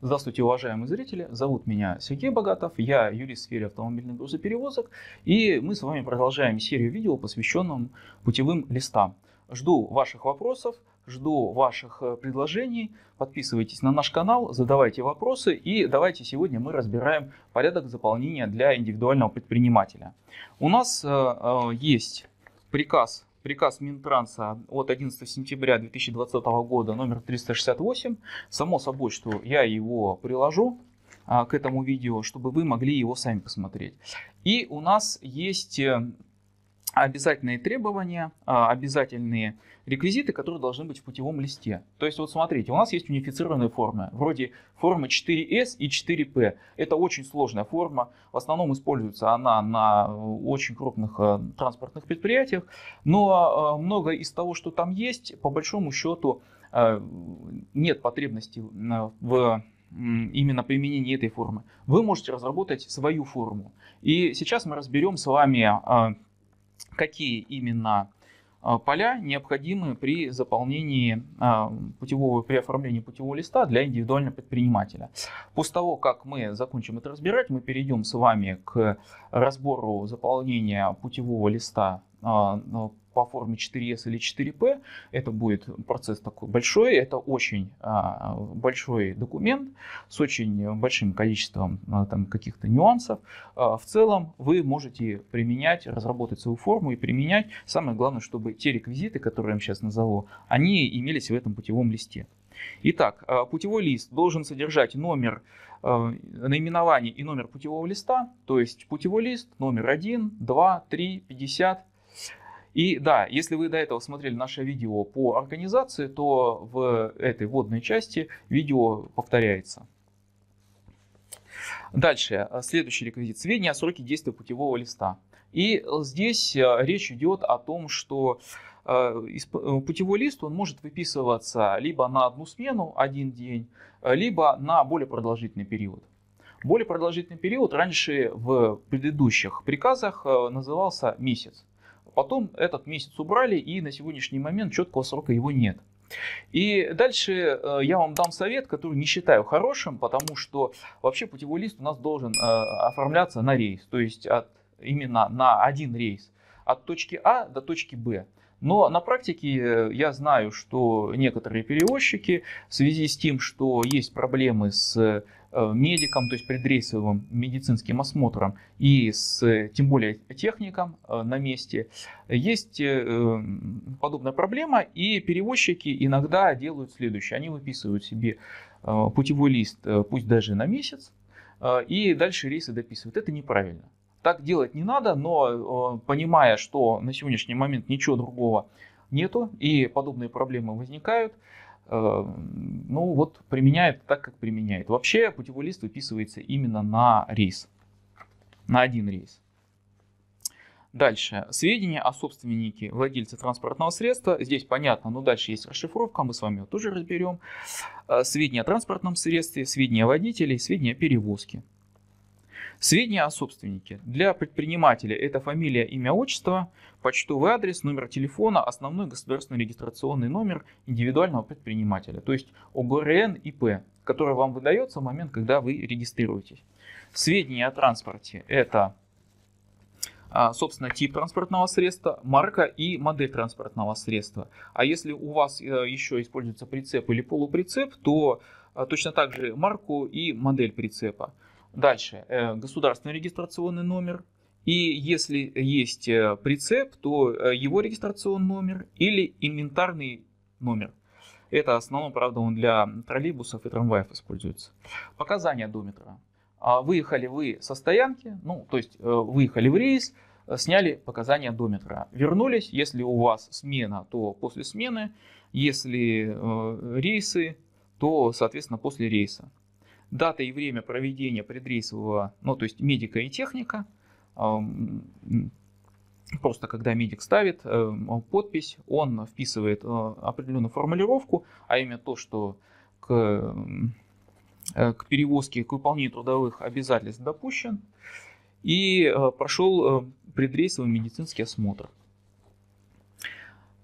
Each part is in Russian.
Здравствуйте, уважаемые зрители. Зовут меня Сергей Богатов. Я юрист в сфере автомобильных грузоперевозок. И мы с вами продолжаем серию видео, посвященную путевым листам. Жду ваших вопросов, жду ваших э, предложений. Подписывайтесь на наш канал, задавайте вопросы. И давайте сегодня мы разбираем порядок заполнения для индивидуального предпринимателя. У нас э, э, есть приказ приказ Минтранса от 11 сентября 2020 года номер 368. Само собой, что я его приложу а, к этому видео, чтобы вы могли его сами посмотреть. И у нас есть э, обязательные требования, а, обязательные реквизиты, которые должны быть в путевом листе. То есть вот смотрите, у нас есть унифицированные формы, вроде формы 4S и 4P. Это очень сложная форма, в основном используется она на э, очень крупных э, транспортных предприятиях, но э, много из того, что там есть, по большому счету нет потребности в именно применении этой формы. Вы можете разработать свою форму. И сейчас мы разберем с вами, какие именно а, поля необходимы при заполнении а, путевого, при оформлении путевого листа для индивидуального предпринимателя. После того, как мы закончим это разбирать, мы перейдем с вами к разбору заполнения путевого листа а, по форме 4S или 4P. Это будет процесс такой большой, это очень а, большой документ с очень большим количеством а, там, каких-то нюансов. А, в целом вы можете применять, разработать свою форму и применять. Самое главное, чтобы те реквизиты, которые я вам сейчас назову, они имелись в этом путевом листе. Итак, путевой лист должен содержать номер наименование и номер путевого листа, то есть путевой лист номер 1, 2, 3, 50, и да, если вы до этого смотрели наше видео по организации, то в этой вводной части видео повторяется. Дальше, следующий реквизит. Сведения о сроке действия путевого листа. И здесь э, речь идет о том, что э, э, путевой лист он может выписываться либо на одну смену, один день, либо на более продолжительный период. Более продолжительный период раньше в предыдущих приказах назывался месяц. Потом этот месяц убрали, и на сегодняшний момент четкого срока его нет. И дальше э, я вам дам совет, который не считаю хорошим, потому что вообще путевой лист у нас должен э, оформляться на рейс, то есть от, именно на один рейс, от точки А до точки Б. Но на практике э, я знаю, что некоторые перевозчики в связи с тем, что есть проблемы с Э, медиком, то есть предрейсовым медицинским осмотром и с тем более техником э, на месте, есть э, подобная проблема, и перевозчики иногда делают следующее. Они выписывают себе путевой лист, пусть даже на месяц, и дальше рейсы дописывают. Это неправильно. Так делать не надо, но понимая, что на сегодняшний момент ничего другого нету, и подобные проблемы возникают, ну вот применяет так, как применяет. Вообще путевой лист выписывается именно на рейс, на один рейс. Дальше. Сведения о собственнике, владельце транспортного средства. Здесь понятно, но дальше есть расшифровка, мы с вами ее тоже разберем. Э, сведения о транспортном средстве, сведения о водителе, сведения о перевозке. Сведения о собственнике. Для предпринимателя это фамилия, имя, отчество, почтовый адрес, номер телефона, основной государственный регистрационный номер индивидуального предпринимателя, то есть ОГРН ИП, который вам выдается в момент, когда вы регистрируетесь. Сведения о транспорте это а, собственно, тип транспортного средства, марка и модель транспортного средства. А если у вас э, еще используется прицеп или полуприцеп, то а, точно так же марку и модель прицепа. Дальше, э, государственный регистрационный номер. И если есть э, прицеп, то э, его регистрационный номер или инвентарный номер. Это основном, правда, он для троллейбусов и трамваев используется. Показания дометра. А выехали вы со стоянки, ну, то есть выехали в рейс, сняли показания дометра. Вернулись, если у вас смена, то после смены. Если рейсы, то, соответственно, после рейса дата и время проведения предрейсового, ну то есть медика и техника, просто когда медик ставит э, подпись, он вписывает э, определенную формулировку, а именно то, что к, э, к перевозке, к выполнению трудовых обязательств допущен, и прошел предрейсовый медицинский осмотр.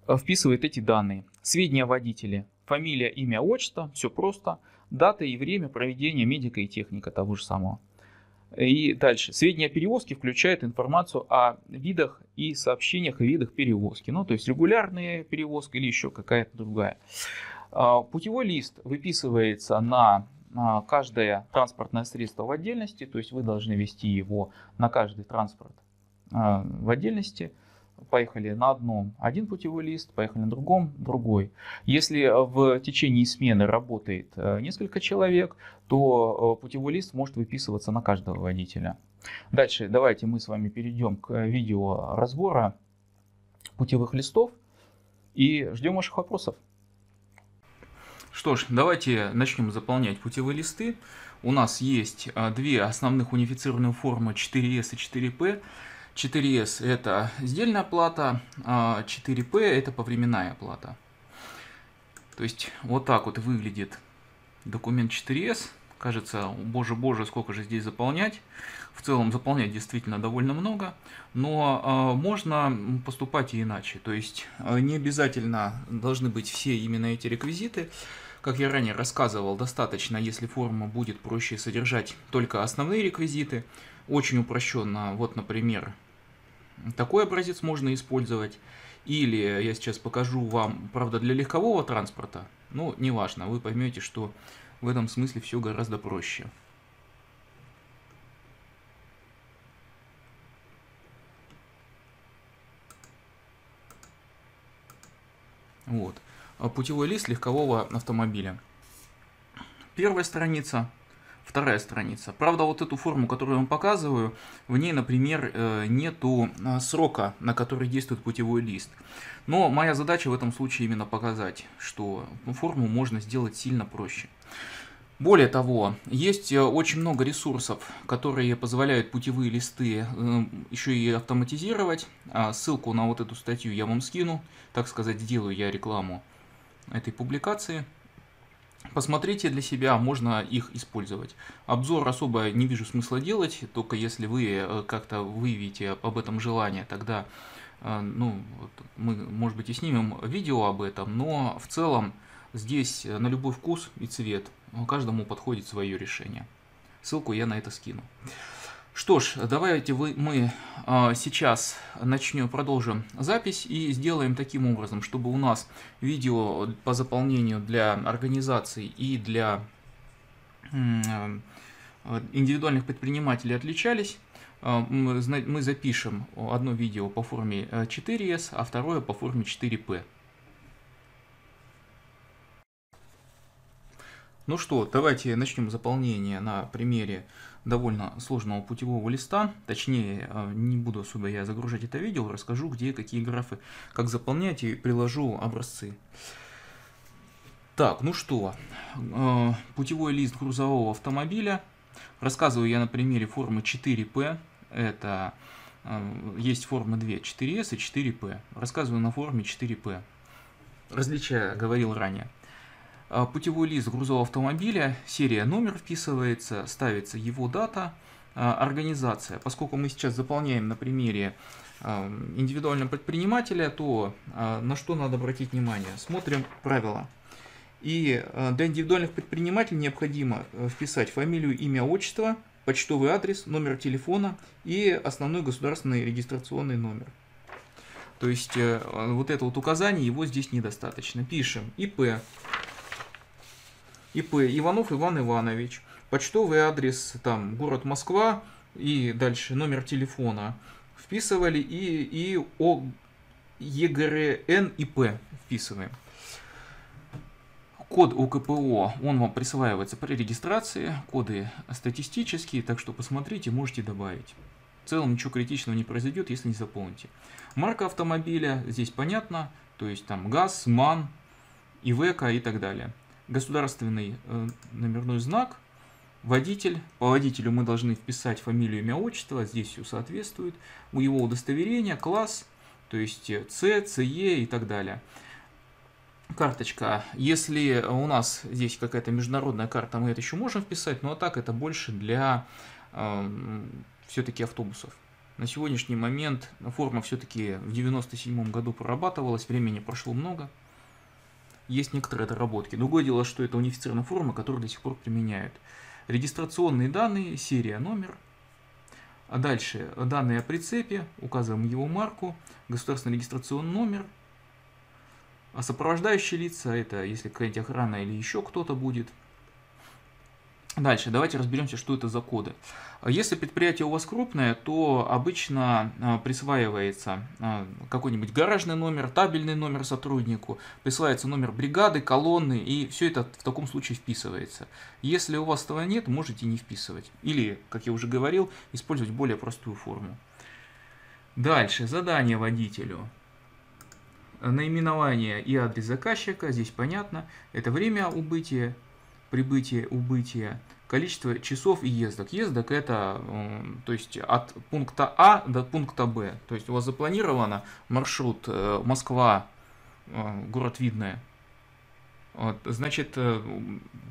Вписывает эти данные. Сведения о. Фамилия, имя, отчество, все просто. Дата и время проведения медика и техника того же самого. И дальше. Сведения о перевозке включают информацию о видах и сообщениях о видах перевозки. Ну, то есть регулярная перевозка или еще какая-то другая. А, путевой лист выписывается на каждое транспортное средство в отдельности, то есть вы должны вести его на каждый транспорт а, в отдельности поехали на одном один путевой лист, поехали на другом другой. Если в течение смены работает э, несколько человек, то э, путевой лист может выписываться на каждого водителя. Дальше давайте мы с вами перейдем к видео разбора путевых листов и ждем ваших вопросов. Что ж, давайте начнем заполнять путевые листы. У нас есть э, две основных унифицированные формы 4S и 4P. 4S это сдельная плата, а 4P это повременная плата. То есть вот так вот выглядит документ 4S. Кажется, боже боже, сколько же здесь заполнять. В целом заполнять действительно довольно много, но э, можно поступать и иначе. То есть э, не обязательно должны быть все именно эти реквизиты. Как я ранее рассказывал, достаточно, если форма будет проще содержать только основные реквизиты. Очень упрощенно, вот, например, такой образец можно использовать. Или я сейчас покажу вам, правда, для легкового транспорта, но неважно, вы поймете, что в этом смысле все гораздо проще. Вот. Путевой лист легкового автомобиля. Первая страница Вторая страница. Правда, вот эту форму, которую я вам показываю, в ней, например, э, нету а, срока, на который действует путевой лист. Но моя задача в этом случае именно показать, что форму можно сделать сильно проще. Более того, есть э, очень много ресурсов, которые позволяют путевые листы э, еще и автоматизировать. А ссылку на вот эту статью я вам скину, так сказать, сделаю я рекламу этой публикации. Посмотрите для себя, можно их использовать. Обзор особо не вижу смысла делать, только если вы э, как-то выявите об этом желание, тогда э, ну, мы, может быть, и снимем видео об этом, но в целом здесь на любой вкус и цвет каждому подходит свое решение. Ссылку я на это скину. Что ж, давайте вы, мы а, сейчас начнем, продолжим запись и сделаем таким образом, чтобы у нас видео по заполнению для организаций и для индивидуальных предпринимателей отличались. А, мы запишем одно видео по форме 4S, а второе по форме 4P. Ну что, давайте начнем заполнение на примере довольно сложного путевого листа. Точнее, э, не буду особо я загружать это видео, расскажу, где какие графы, как заполнять и приложу образцы. Так, ну что, э, путевой лист грузового автомобиля. Рассказываю я на примере формы 4P. Это э, есть формы 2, 4S и 4P. Рассказываю на форме 4P. Различия говорил ранее. А, путевой лист грузового автомобиля, серия номер вписывается, ставится его дата, а, организация. Поскольку мы сейчас заполняем на примере а, индивидуального предпринимателя, то на что надо обратить внимание? Смотрим правила. И для индивидуальных предпринимателей необходимо э, вписать фамилию, имя, отчество, почтовый адрес, номер телефона и основной государственный регистрационный номер. То есть э, вот это вот указание, его здесь недостаточно. Пишем ИП, ИП Иванов Иван Иванович, почтовый адрес там город Москва и дальше номер телефона вписывали и, и О ЕГРН ИП вписываем. Код УКПО, он вам присваивается при регистрации, коды статистические, так что посмотрите, можете добавить. В целом ничего критичного не произойдет, если не заполните. Марка автомобиля, здесь понятно, то есть там ГАЗ, МАН, ИВК и так далее государственный э, номерной знак, водитель. По водителю мы должны вписать фамилию, имя, отчество, здесь все соответствует. У его удостоверения, класс, то есть С, ЦЕ и так далее. Карточка. Если у нас здесь какая-то международная карта, мы это еще можем вписать, но а так это больше для э, все-таки автобусов. На сегодняшний момент форма все-таки в 97 году прорабатывалась, времени прошло много. Есть некоторые доработки. Другое дело, что это унифицированная форма, которую до сих пор применяют. Регистрационные данные, серия, номер. А дальше данные о прицепе, указываем его марку, государственный регистрационный номер. А сопровождающие лица, это если какая-нибудь охрана или еще кто-то будет – Дальше, давайте разберемся, что это за коды. Если предприятие у вас крупное, то обычно а, присваивается а, какой-нибудь гаражный номер, табельный номер сотруднику, присваивается номер бригады, колонны, и все это в таком случае вписывается. Если у вас этого нет, можете не вписывать. Или, как я уже говорил, использовать более простую форму. Дальше, задание водителю. Наименование и адрес заказчика, здесь понятно. Это время убытия, прибытие, убытие, количество часов ездок. Ездок это, то есть от пункта А до пункта Б. То есть у вас запланировано маршрут э, Москва, э, город Видное. Вот, значит, э,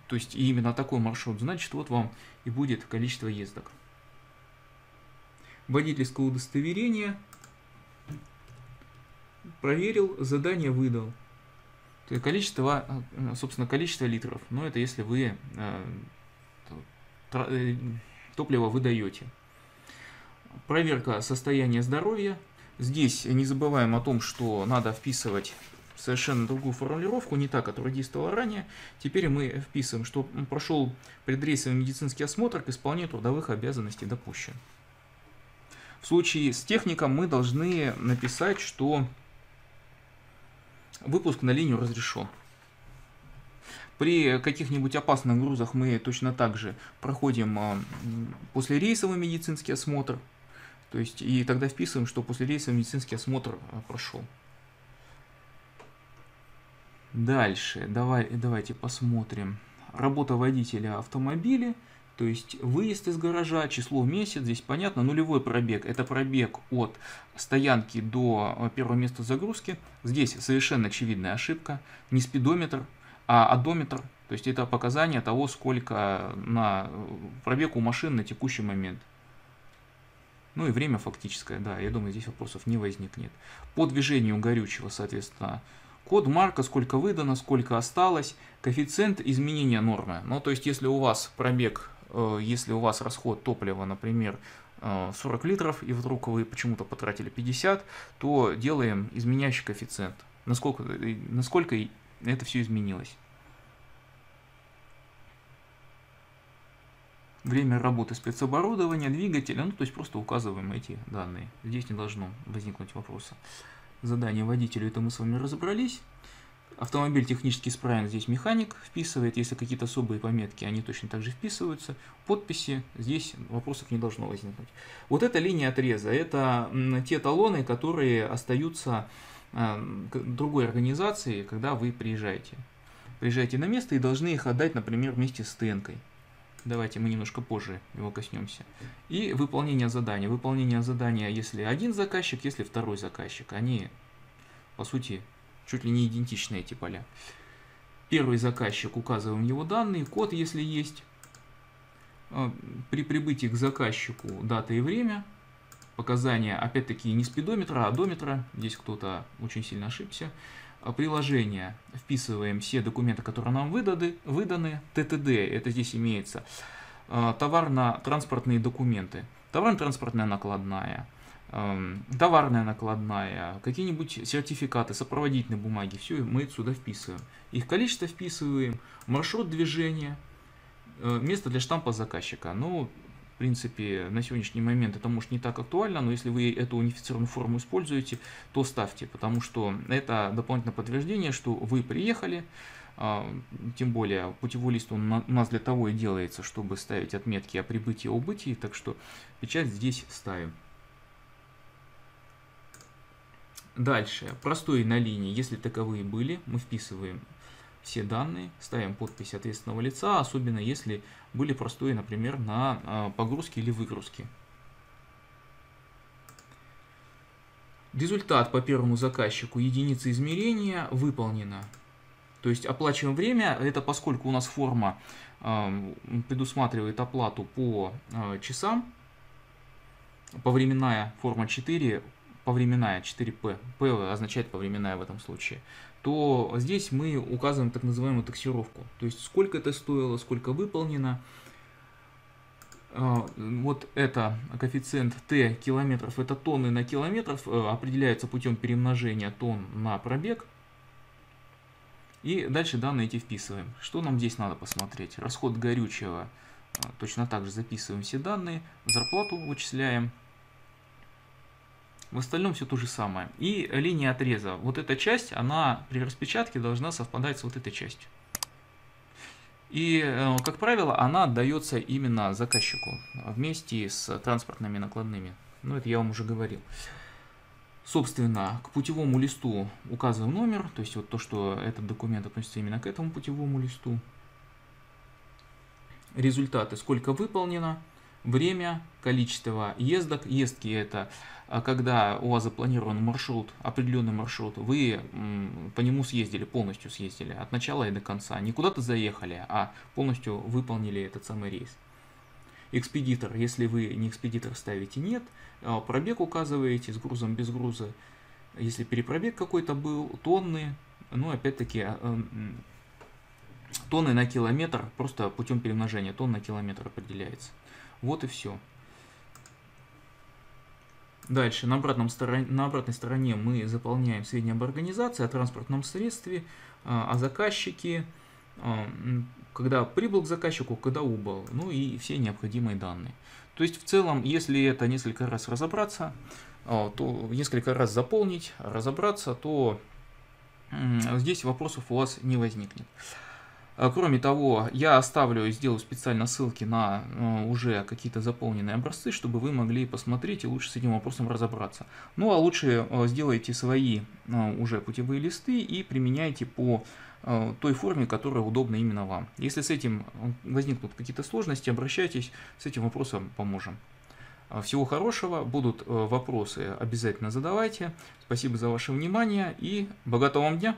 то есть именно такой маршрут, значит, вот вам и будет количество ездок. Водительское удостоверение. Проверил, задание выдал. То есть количество, собственно, количество литров. Но это если вы Э, топливо вы даете. Проверка состояния здоровья. Здесь не забываем о том, что надо вписывать совершенно другую формулировку, не та, которая действовала ранее. Теперь мы вписываем, что прошел предрейсовый медицинский осмотр к исполнению трудовых обязанностей допущен. В случае с техником мы должны написать, что выпуск на линию разрешен. При каких-нибудь опасных грузах мы точно так же проходим а, после рейсовый медицинский осмотр. То есть, и тогда вписываем, что после рейсовый медицинский осмотр а, прошел. Дальше, давай, давайте посмотрим. Работа водителя автомобиля, то есть выезд из гаража, число месяц, здесь понятно, нулевой пробег, это пробег от стоянки до а, первого места загрузки. Здесь совершенно очевидная ошибка, не спидометр, а одометр, то есть это показание того, сколько на пробег у машин на текущий момент. Ну и время фактическое, да, я думаю, здесь вопросов не возникнет. По движению горючего, соответственно, код марка, сколько выдано, сколько осталось, коэффициент изменения нормы. Ну, то есть, если у вас пробег, э, если у вас расход топлива, например, 40 э, литров, и вдруг вы почему-то потратили 50, то делаем изменяющий коэффициент. Насколько, э, насколько это все изменилось. Время работы спецоборудования, двигателя, ну то есть просто указываем эти данные. Здесь не должно возникнуть вопроса. Задание водителю, это мы с вами разобрались. Автомобиль технически исправен, здесь механик вписывает, если какие-то особые пометки, они точно так же вписываются. Подписи, здесь вопросов не должно возникнуть. Вот эта линия отреза, это те талоны, которые остаются Эм, другой организации, когда вы приезжаете. Приезжаете на место и должны их отдать, например, вместе с ТНКой. Давайте мы немножко позже его коснемся. И выполнение задания. Выполнение задания, если один заказчик, если второй заказчик. Они, по сути, чуть ли не идентичны эти поля. Первый заказчик, указываем его данные, код, если есть. Э, при прибытии к заказчику дата и время – показания, опять-таки, не спидометра, а одометра. Здесь кто-то очень сильно ошибся. А приложение. Вписываем все документы, которые нам выданы. выданы. ТТД, это здесь имеется. А, товарно-транспортные документы. Товарно-транспортная накладная. Товарная накладная, какие-нибудь сертификаты, сопроводительные бумаги, все мы сюда вписываем. Их количество вписываем, маршрут движения, э, место для штампа заказчика. Ну, принципе, на сегодняшний момент это может не так актуально, но если вы эту унифицированную форму используете, то ставьте, потому что это дополнительное подтверждение, что вы приехали, а, тем более путевой лист он у нас для того и делается, чтобы ставить отметки о прибытии и убытии, так что печать здесь ставим. Дальше, простой на линии, если таковые были, мы вписываем все данные, ставим подпись ответственного лица, особенно если были простые, например, на а, погрузке или выгрузке. Результат по первому заказчику единицы измерения выполнено. То есть оплачиваем время, это поскольку у нас форма э, предусматривает оплату по э, часам, повременная форма 4 повременная, 4P, P означает повременная в этом случае, то здесь мы указываем так называемую таксировку. То есть сколько это стоило, сколько выполнено. А, вот это коэффициент t километров, это тонны на километров, э, определяется путем перемножения тонн на пробег. И дальше данные эти вписываем. Что нам здесь надо посмотреть? Расход горючего. А, точно так же записываем все данные. Зарплату вычисляем. В остальном все то же самое. И линия отреза. Вот эта часть, она при распечатке должна совпадать с вот этой частью. И, э, как правило, она отдается именно заказчику вместе с транспортными накладными. Ну, это я вам уже говорил. Собственно, к путевому листу указываем номер, то есть вот то, что этот документ относится именно к этому путевому листу. Результаты, сколько выполнено, время, количество ездок. Ездки это а, когда у вас запланирован маршрут, определенный маршрут, вы по нему съездили, полностью съездили, от начала и до конца. Не куда-то заехали, а полностью выполнили этот самый рейс. Экспедитор, если вы не экспедитор ставите нет, а, пробег указываете с грузом, без груза. Если перепробег какой-то был, тонны, ну опять-таки а, тонны на километр, просто путем перемножения тонн на километр определяется. Вот и все. Дальше, на, обратном стороне, на обратной стороне мы заполняем сведения об организации, о транспортном средстве, а, о заказчике, а, когда прибыл к заказчику, когда убыл, ну и все необходимые данные. То есть в целом, если это несколько раз разобраться, а, то несколько раз заполнить, разобраться, то здесь вопросов у вас не возникнет. А, кроме того, я оставлю и сделаю специально ссылки на э, уже какие-то заполненные образцы, чтобы вы могли посмотреть и лучше с этим вопросом разобраться. Ну а лучше э, сделайте свои э, уже путевые листы и применяйте по той форме, которая удобна именно вам. Если с этим возникнут какие-то сложности, обращайтесь, с этим вопросом поможем. Всего хорошего, будут вопросы, обязательно задавайте. Спасибо за ваше внимание и богатого вам дня!